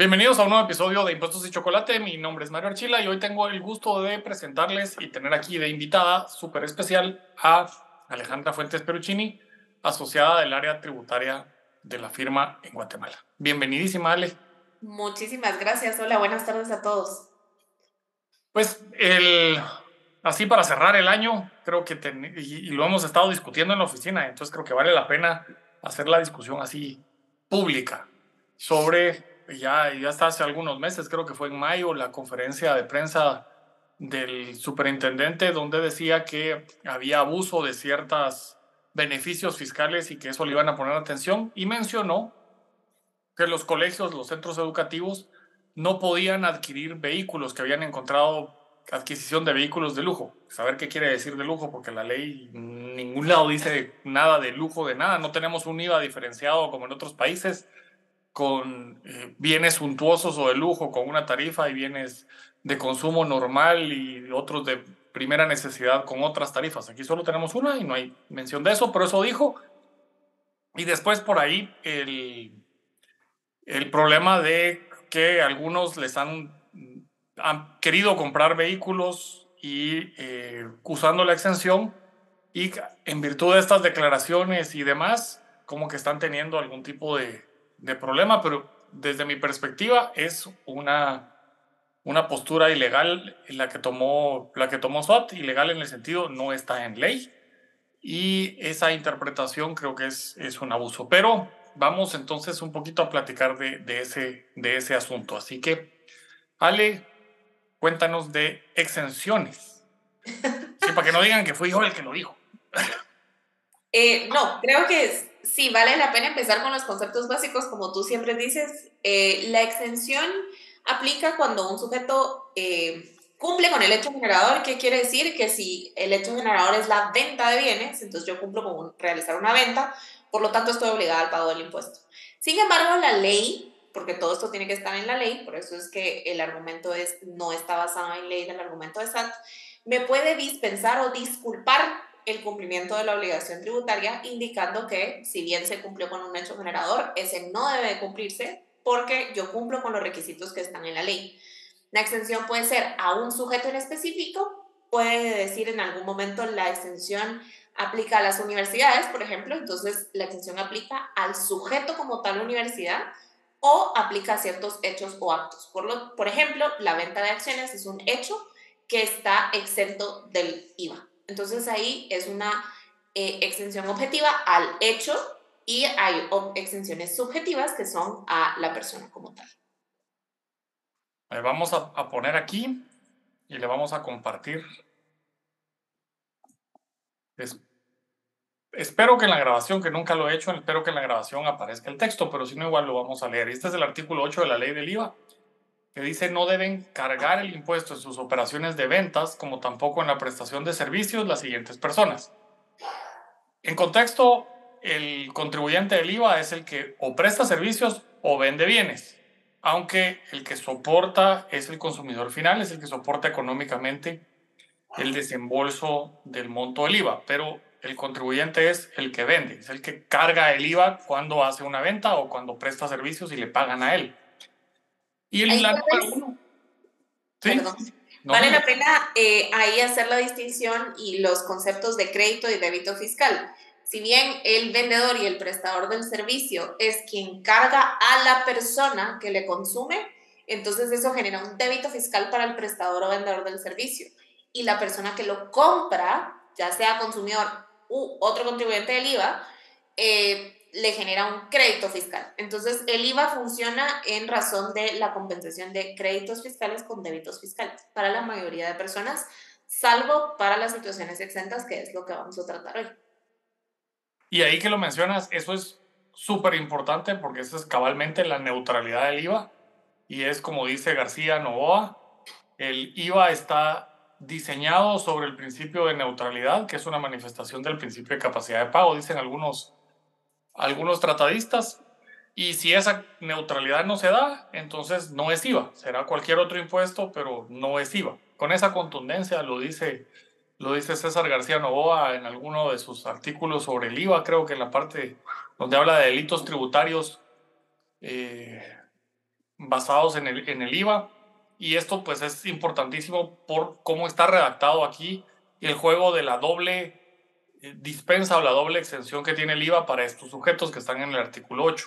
Bienvenidos a un nuevo episodio de Impuestos y Chocolate. Mi nombre es Mario Archila y hoy tengo el gusto de presentarles y tener aquí de invitada súper especial a Alejandra Fuentes Peruccini, asociada del área tributaria de la firma en Guatemala. Bienvenidísima, Ale. Muchísimas gracias. Hola, buenas tardes a todos. Pues el, así para cerrar el año, creo que y, lo hemos estado discutiendo en la oficina, entonces creo que vale la pena hacer la discusión así pública sobre ya, ya hasta hace algunos meses, creo que fue en mayo, la conferencia de prensa del superintendente donde decía que había abuso de ciertos beneficios fiscales y que eso le iban a poner atención y mencionó que los colegios, los centros educativos no podían adquirir vehículos que habían encontrado adquisición de vehículos de lujo. Saber qué quiere decir de lujo, porque la ley en ningún lado dice nada de lujo de nada. No tenemos un IVA diferenciado como en otros países con eh, bienes suntuosos o de lujo con una tarifa y bienes de consumo normal y otros de primera necesidad con otras tarifas. Aquí solo tenemos una y no hay mención de eso, pero eso dijo. Y después por ahí el, el problema de que algunos les han, han querido comprar vehículos y eh, usando la exención y en virtud de estas declaraciones y demás, como que están teniendo algún tipo de, de problema, pero desde mi perspectiva es una, una postura ilegal la que tomó la que tomó SWAT, ilegal en el sentido no está en ley y esa interpretación creo que es, es un abuso. Pero vamos entonces un poquito a platicar de, de, ese, de ese asunto. Así que, Ale, cuéntanos de exenciones. Sí, para que no digan que fui yo el que lo dijo. Eh, no, creo que es, sí, vale la pena empezar con los conceptos básicos, como tú siempre dices. Eh, la exención aplica cuando un sujeto eh, cumple con el hecho generador. ¿Qué quiere decir? Que si el hecho generador es la venta de bienes, entonces yo cumplo con realizar una venta, por lo tanto estoy obligada al pago del impuesto. Sin embargo, la ley, porque todo esto tiene que estar en la ley, por eso es que el argumento es, no está basado en ley del argumento de SAT, me puede dispensar o disculpar el cumplimiento de la obligación tributaria, indicando que si bien se cumplió con un hecho generador, ese no debe cumplirse porque yo cumplo con los requisitos que están en la ley. La extensión puede ser a un sujeto en específico, puede decir en algún momento la extensión aplica a las universidades, por ejemplo, entonces la extensión aplica al sujeto como tal universidad o aplica a ciertos hechos o actos. Por, lo, por ejemplo, la venta de acciones es un hecho que está exento del IVA. Entonces ahí es una eh, extensión objetiva al hecho y hay extensiones subjetivas que son a la persona como tal. vamos a, poner aquí y le vamos a compartir. espero que en la grabación, que nunca lo he hecho, espero que en la grabación aparezca el texto, pero si no, igual lo vamos a leer. Este es el artículo 8 de la ley del IVA que dice no deben cargar el impuesto en sus operaciones de ventas, como tampoco en la prestación de servicios las siguientes personas. En contexto, el contribuyente del IVA es el que o presta servicios o vende bienes, aunque el que soporta es el consumidor final, es el que soporta económicamente el desembolso del monto del IVA, pero el contribuyente es el que vende, es el que carga el IVA cuando hace una venta o cuando presta servicios y le pagan a él. Y el, la vale la pena eh, ahí hacer la distinción y los conceptos de crédito y débito fiscal. Si bien el vendedor y el prestador del servicio es quien carga a la persona que le consume, entonces eso genera un débito fiscal para el prestador o vendedor del servicio. Y la persona que lo compra, ya sea consumidor u otro contribuyente del IVA, eh, le genera un crédito fiscal. Entonces, el IVA funciona en razón de la compensación de créditos fiscales con débitos fiscales para la mayoría de personas, salvo para las situaciones exentas, que es lo que vamos a tratar hoy. Y ahí que lo mencionas, eso es súper importante porque eso es cabalmente la neutralidad del IVA. Y es como dice García Novoa, el IVA está diseñado sobre el principio de neutralidad, que es una manifestación del principio de capacidad de pago, dicen algunos algunos tratadistas. Y si esa neutralidad no se da, entonces no es IVA. Será cualquier otro impuesto, pero no es IVA. Con esa contundencia lo dice, lo dice César García Novoa en alguno de sus artículos sobre el IVA, creo que en la parte donde habla de delitos tributarios, eh, basados en el, en el IVA. Y esto pues es importantísimo por cómo está redactado aquí el juego de la doble dispensa o la doble extensión que tiene el IVA para estos sujetos que están en el artículo 8.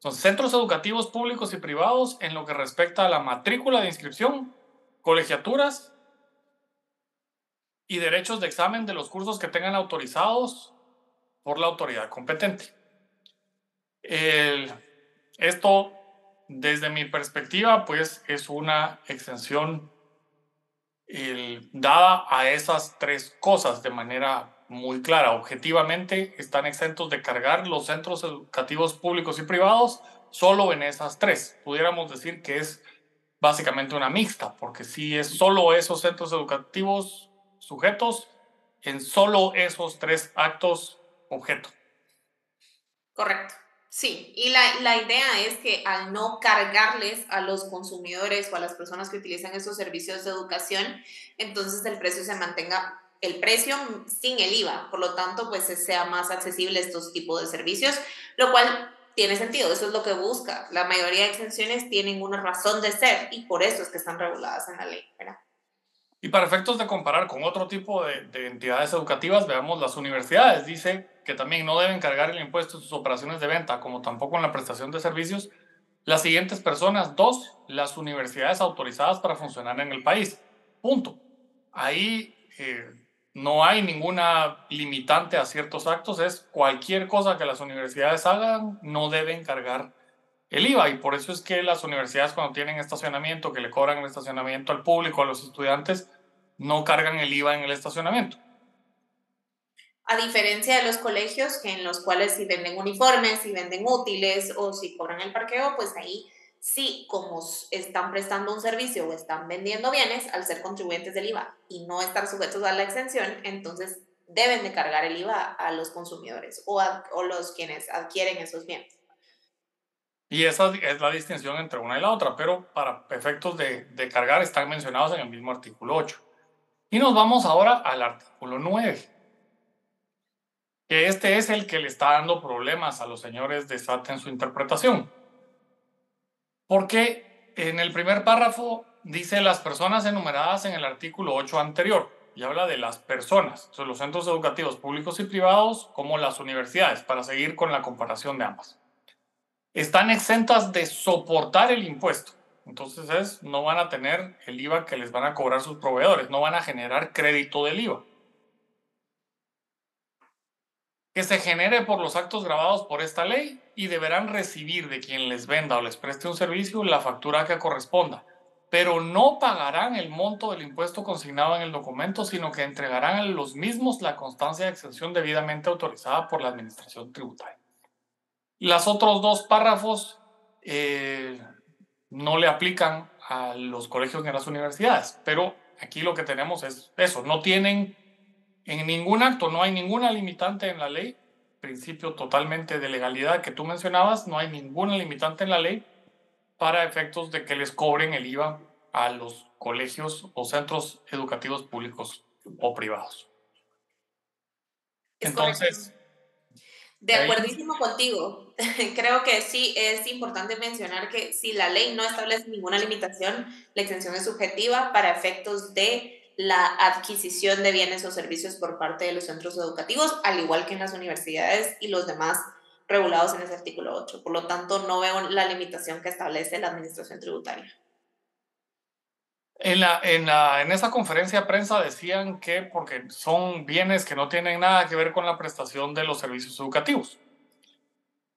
Son centros educativos públicos y privados en lo que respecta a la matrícula de inscripción, colegiaturas y derechos de examen de los cursos que tengan autorizados por la autoridad competente. esto, desde mi perspectiva, pues es una extensión dada a esas tres cosas de manera muy clara. Objetivamente están exentos de cargar los centros educativos públicos y privados solo en esas tres. Pudiéramos decir que es básicamente una mixta, porque si es solo esos centros educativos sujetos en solo esos tres actos objeto. Correcto. Sí, y la, la, idea es que al no cargarles a los consumidores o a las personas que utilizan esos servicios de educación, entonces el precio se mantenga, el precio sin el IVA, por lo tanto, pues sea más accesible estos tipos de servicios, lo cual tiene sentido, eso es lo que busca. La mayoría de exenciones tienen una razón de ser y por eso es que están reguladas en la ley. Y para efectos de comparar con otro tipo de, entidades educativas, veamos las universidades. Dice que también no deben cargar el impuesto en sus operaciones de venta, como tampoco en la prestación de servicios, las siguientes personas. Dos, las universidades autorizadas para funcionar en el país. Punto. Ahí eh, no hay ninguna limitante a ciertos actos. Es cualquier cosa que las universidades hagan, no deben cargar el IVA y por eso es que las universidades cuando tienen estacionamiento, que le cobran el estacionamiento al público, a los estudiantes, no cargan el IVA en el estacionamiento. A diferencia de los colegios, que en los cuales si venden uniformes, si venden útiles o si cobran el parqueo, pues ahí sí, como están prestando un servicio o están vendiendo bienes, al ser contribuyentes del IVA y no estar sujetos a la exención, entonces deben de cargar el IVA a los consumidores o a o los quienes adquieren esos bienes. Y esa es la distinción entre una y la otra, pero para efectos de, de cargar están mencionados en el mismo artículo 8. Y nos vamos ahora al artículo 9, que este es el que le está dando problemas a los señores de SAT en su interpretación. Porque en el primer párrafo dice las personas enumeradas en el artículo 8 anterior y habla de las personas, son los centros educativos públicos y privados como las universidades, para seguir con la comparación de ambas están exentas de soportar el impuesto. Entonces es, no van a tener el IVA que les van a cobrar sus proveedores, no van a generar crédito del IVA. Que se genere por los actos grabados por esta ley y deberán recibir de quien les venda o les preste un servicio la factura que corresponda, pero no pagarán el monto del impuesto consignado en el documento, sino que entregarán a los mismos la constancia de exención debidamente autorizada por la Administración Tributaria. Las otros dos párrafos eh, no le aplican a los colegios ni a las universidades, pero aquí lo que tenemos es eso, no tienen en ningún acto, no hay ninguna limitante en la ley, principio totalmente de legalidad que tú mencionabas, no hay ninguna limitante en la ley para efectos de que les cobren el IVA a los colegios o centros educativos públicos o privados. Entonces, de acuerdísimo contigo. Creo que sí es importante mencionar que si la ley no establece ninguna limitación, la exención es subjetiva para efectos de la adquisición de bienes o servicios por parte de los centros educativos, al igual que en las universidades y los demás regulados en ese artículo 8. Por lo tanto, no veo la limitación que establece la administración tributaria. En, la, en, la, en esa conferencia de prensa decían que porque son bienes que no tienen nada que ver con la prestación de los servicios educativos.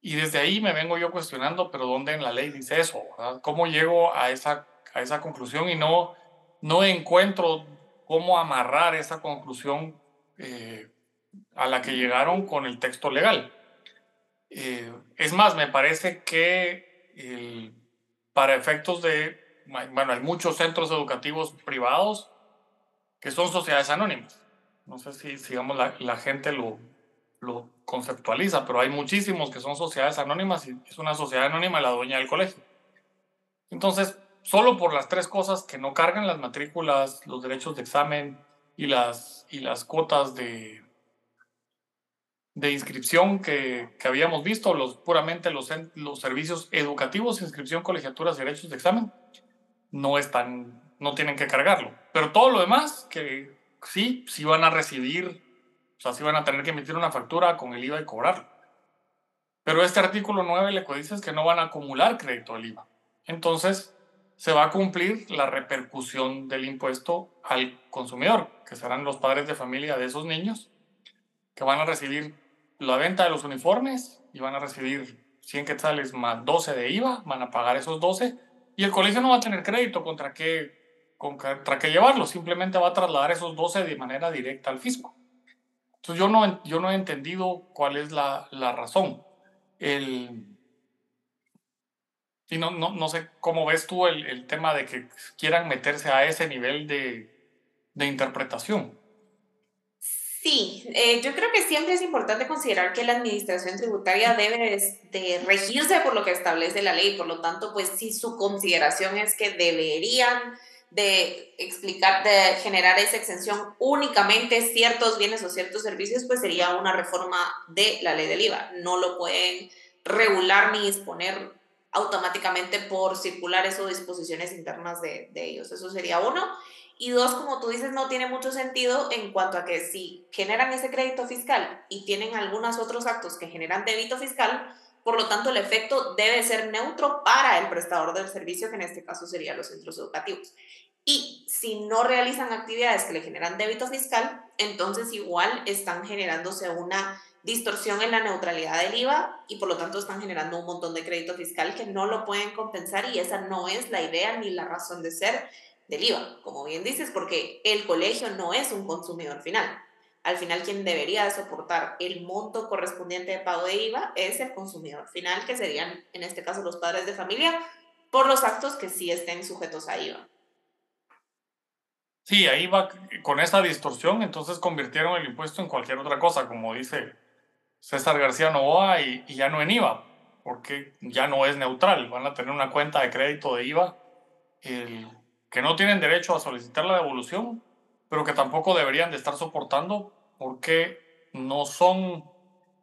Y desde ahí me vengo yo cuestionando, pero ¿dónde en la ley dice eso? ¿Cómo llego a esa, a esa conclusión y no, no encuentro cómo amarrar esa conclusión eh, a la que llegaron con el texto legal? Eh, es más, me parece que para efectos de bueno, hay muchos centros educativos privados que son sociedades anónimas. No sé si, digamos, la, la gente lo, lo conceptualiza, pero hay muchísimos que son sociedades anónimas y es una sociedad anónima la dueña del colegio. Entonces, solo por las tres cosas que no cargan las matrículas, los derechos de examen y las, y las cuotas de, de inscripción que, que, habíamos visto, los, puramente los, los servicios educativos, inscripción, colegiaturas derechos de examen, no están, no tienen que cargarlo. Pero todo lo demás, que sí, sí van a recibir, o sea, sí van a tener que emitir una factura con el IVA y cobrarlo. Pero este artículo 9 le dice que no van a acumular crédito del IVA. Entonces, se va a cumplir la repercusión del impuesto al consumidor, que serán los padres de familia de esos niños, que van a recibir la venta de los uniformes y van a recibir 100 quetzales más 12 de IVA, van a pagar esos 12 y el colegio no va a tener crédito contra qué, contra qué llevarlo, simplemente va a trasladar esos 12 de manera directa al fisco. Entonces yo no, yo no he entendido cuál es la, la razón. El, y no, no, no, sé cómo ves tú el, el, tema de que quieran meterse a ese nivel de, de interpretación. Sí, eh, yo creo que siempre es importante considerar que la administración tributaria debe de regirse por lo que establece la ley, por lo tanto, pues si su consideración es que deberían de explicar, de generar esa exención únicamente ciertos bienes o ciertos servicios, pues sería una reforma de la ley del IVA. No lo pueden regular ni disponer automáticamente por circulares o disposiciones internas de, de ellos. Eso sería uno. Y dos, como tú dices, no tiene mucho sentido en cuanto a que si generan ese crédito fiscal y tienen algunos otros actos que generan débito fiscal, por lo tanto el efecto debe ser neutro para el prestador del servicio, que en este caso serían los centros educativos. Y si no realizan actividades que le generan débito fiscal, entonces igual están generándose una distorsión en la neutralidad del IVA y por lo tanto están generando un montón de crédito fiscal que no lo pueden compensar y esa no es la idea ni la razón de ser del IVA, como bien dices, porque el colegio no es un consumidor final. Al final, quien debería soportar el monto correspondiente de pago de IVA es el consumidor final, que serían, en este caso, los padres de familia, por los actos que sí estén sujetos a IVA. Sí, ahí va, con esa distorsión, entonces convirtieron el impuesto en cualquier otra cosa, como dice César García Novoa, y, y ya no en IVA, porque ya no es neutral, van a tener una cuenta de crédito de IVA. Que no tienen derecho a solicitar la devolución, pero que tampoco deberían de estar soportando porque no son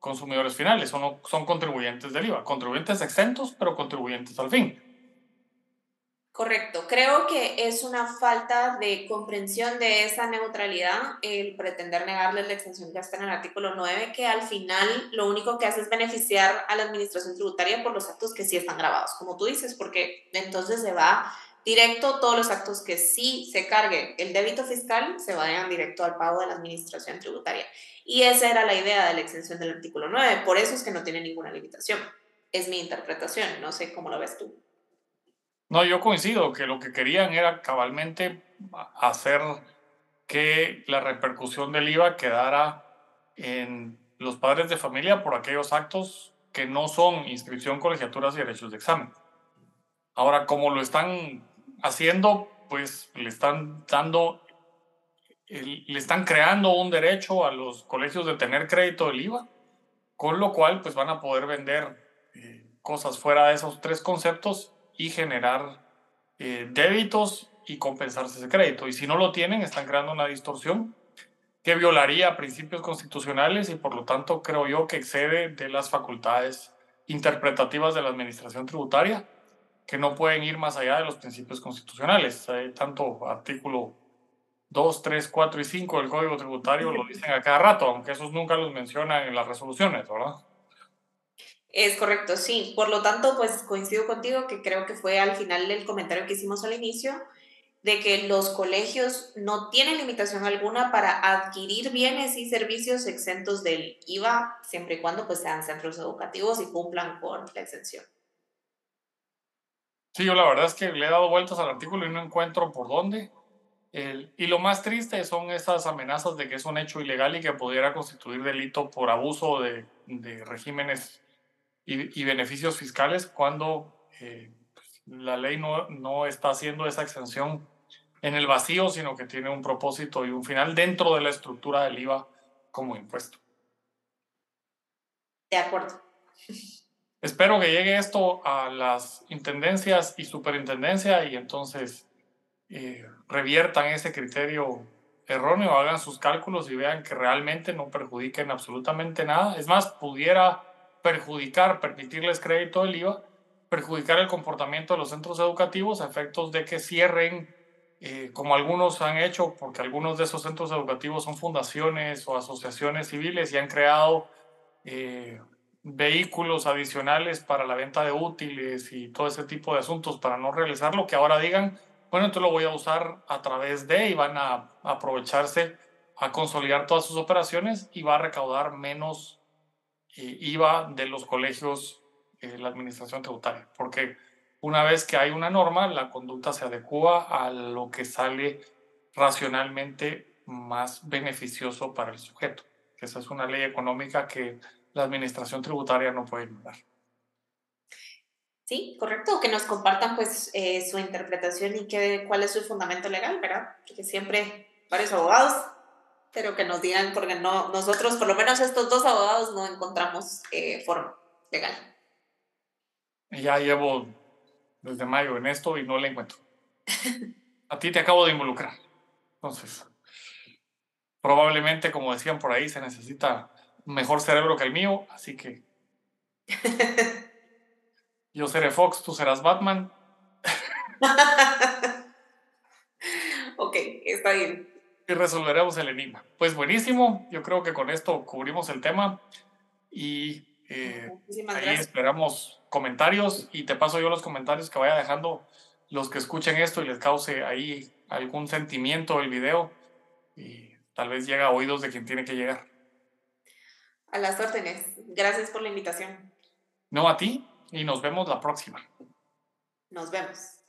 consumidores finales, son, son contribuyentes del IVA, contribuyentes exentos, pero contribuyentes al fin. Correcto, creo que es una falta de comprensión de esa neutralidad el pretender negarles la exención que está en el artículo 9, que al final lo único que hace es beneficiar a la administración tributaria por los actos que sí están grabados, como tú dices, porque entonces se va directo todos los actos que sí se cargue el débito fiscal se vayan directo al pago de la administración tributaria. Y esa era la idea de la exención del artículo 9, por eso es que no tiene ninguna limitación. Es mi interpretación, no sé cómo lo ves tú. No, yo coincido que lo que querían era cabalmente hacer que la repercusión del IVA quedara en los padres de familia por aquellos actos que no son inscripción, colegiaturas y derechos de examen. Ahora, como lo están haciendo, pues le están dando, le están creando un derecho a los colegios de tener crédito del IVA, con lo cual pues van a poder vender eh, cosas fuera de esos tres conceptos y generar eh, débitos y compensarse ese crédito. Y si no lo tienen, están creando una distorsión que violaría principios constitucionales y por lo tanto creo yo que excede de las facultades interpretativas de la administración tributaria que no pueden ir más allá de los principios constitucionales. tanto artículo 2, 3, 4 y 5 del Código Tributario lo dicen a cada rato, aunque esos nunca los mencionan en las resoluciones, ¿verdad? Es correcto, sí. Por lo tanto, pues coincido contigo que creo que fue al final del comentario que hicimos al inicio, de que los colegios no tienen limitación alguna para adquirir bienes y servicios exentos del IVA, siempre y cuando pues sean centros educativos y cumplan con la exención. Sí, yo la verdad es que le he dado vueltas al artículo y no encuentro por dónde. y lo más triste son esas amenazas de que es un hecho ilegal y que pudiera constituir delito por abuso de, de regímenes y, y, beneficios fiscales cuando eh, pues, la ley no, no está haciendo esa exención en el vacío, sino que tiene un propósito y un final dentro de la estructura del IVA como impuesto. De acuerdo. Espero que llegue esto a las intendencias y superintendencia y entonces eh, reviertan ese criterio erróneo, hagan sus cálculos y vean que realmente no perjudiquen absolutamente nada. Es más, pudiera perjudicar, permitirles crédito del IVA, perjudicar el comportamiento de los centros educativos a efectos de que cierren, eh, como algunos han hecho, porque algunos de esos centros educativos son fundaciones o asociaciones civiles y han creado eh, vehículos adicionales para la venta de útiles y todo ese tipo de asuntos para no realizarlo, que ahora digan, bueno, entonces lo voy a usar a través de y van a aprovecharse a consolidar todas sus operaciones y va a recaudar menos IVA de los colegios eh, la administración tributaria, porque una vez que hay una norma, la conducta se adecua a lo que sale racionalmente más beneficioso para el sujeto. Esa es una ley económica que la administración tributaria no puede ignorar. Sí, correcto, que nos compartan pues eh, su interpretación y qué, cuál es su fundamento legal, ¿verdad? Porque siempre varios abogados, pero que nos digan, porque no, nosotros, por lo menos estos dos abogados, no encontramos eh, forma legal. Ya llevo desde mayo en esto y no la encuentro. A ti te acabo de involucrar. Entonces, probablemente, como decían por ahí, se necesita mejor cerebro que el mío, así que yo seré Fox, tú serás Batman. ok, está bien. Y resolveremos el enigma. Pues buenísimo, yo creo que con esto cubrimos el tema y eh, ahí esperamos comentarios y te paso yo los comentarios que vaya dejando los que escuchen esto y les cause ahí algún sentimiento el video y tal vez llega a oídos de quien tiene que llegar. A las órdenes. Gracias por la invitación. No a ti y nos vemos la próxima. Nos vemos.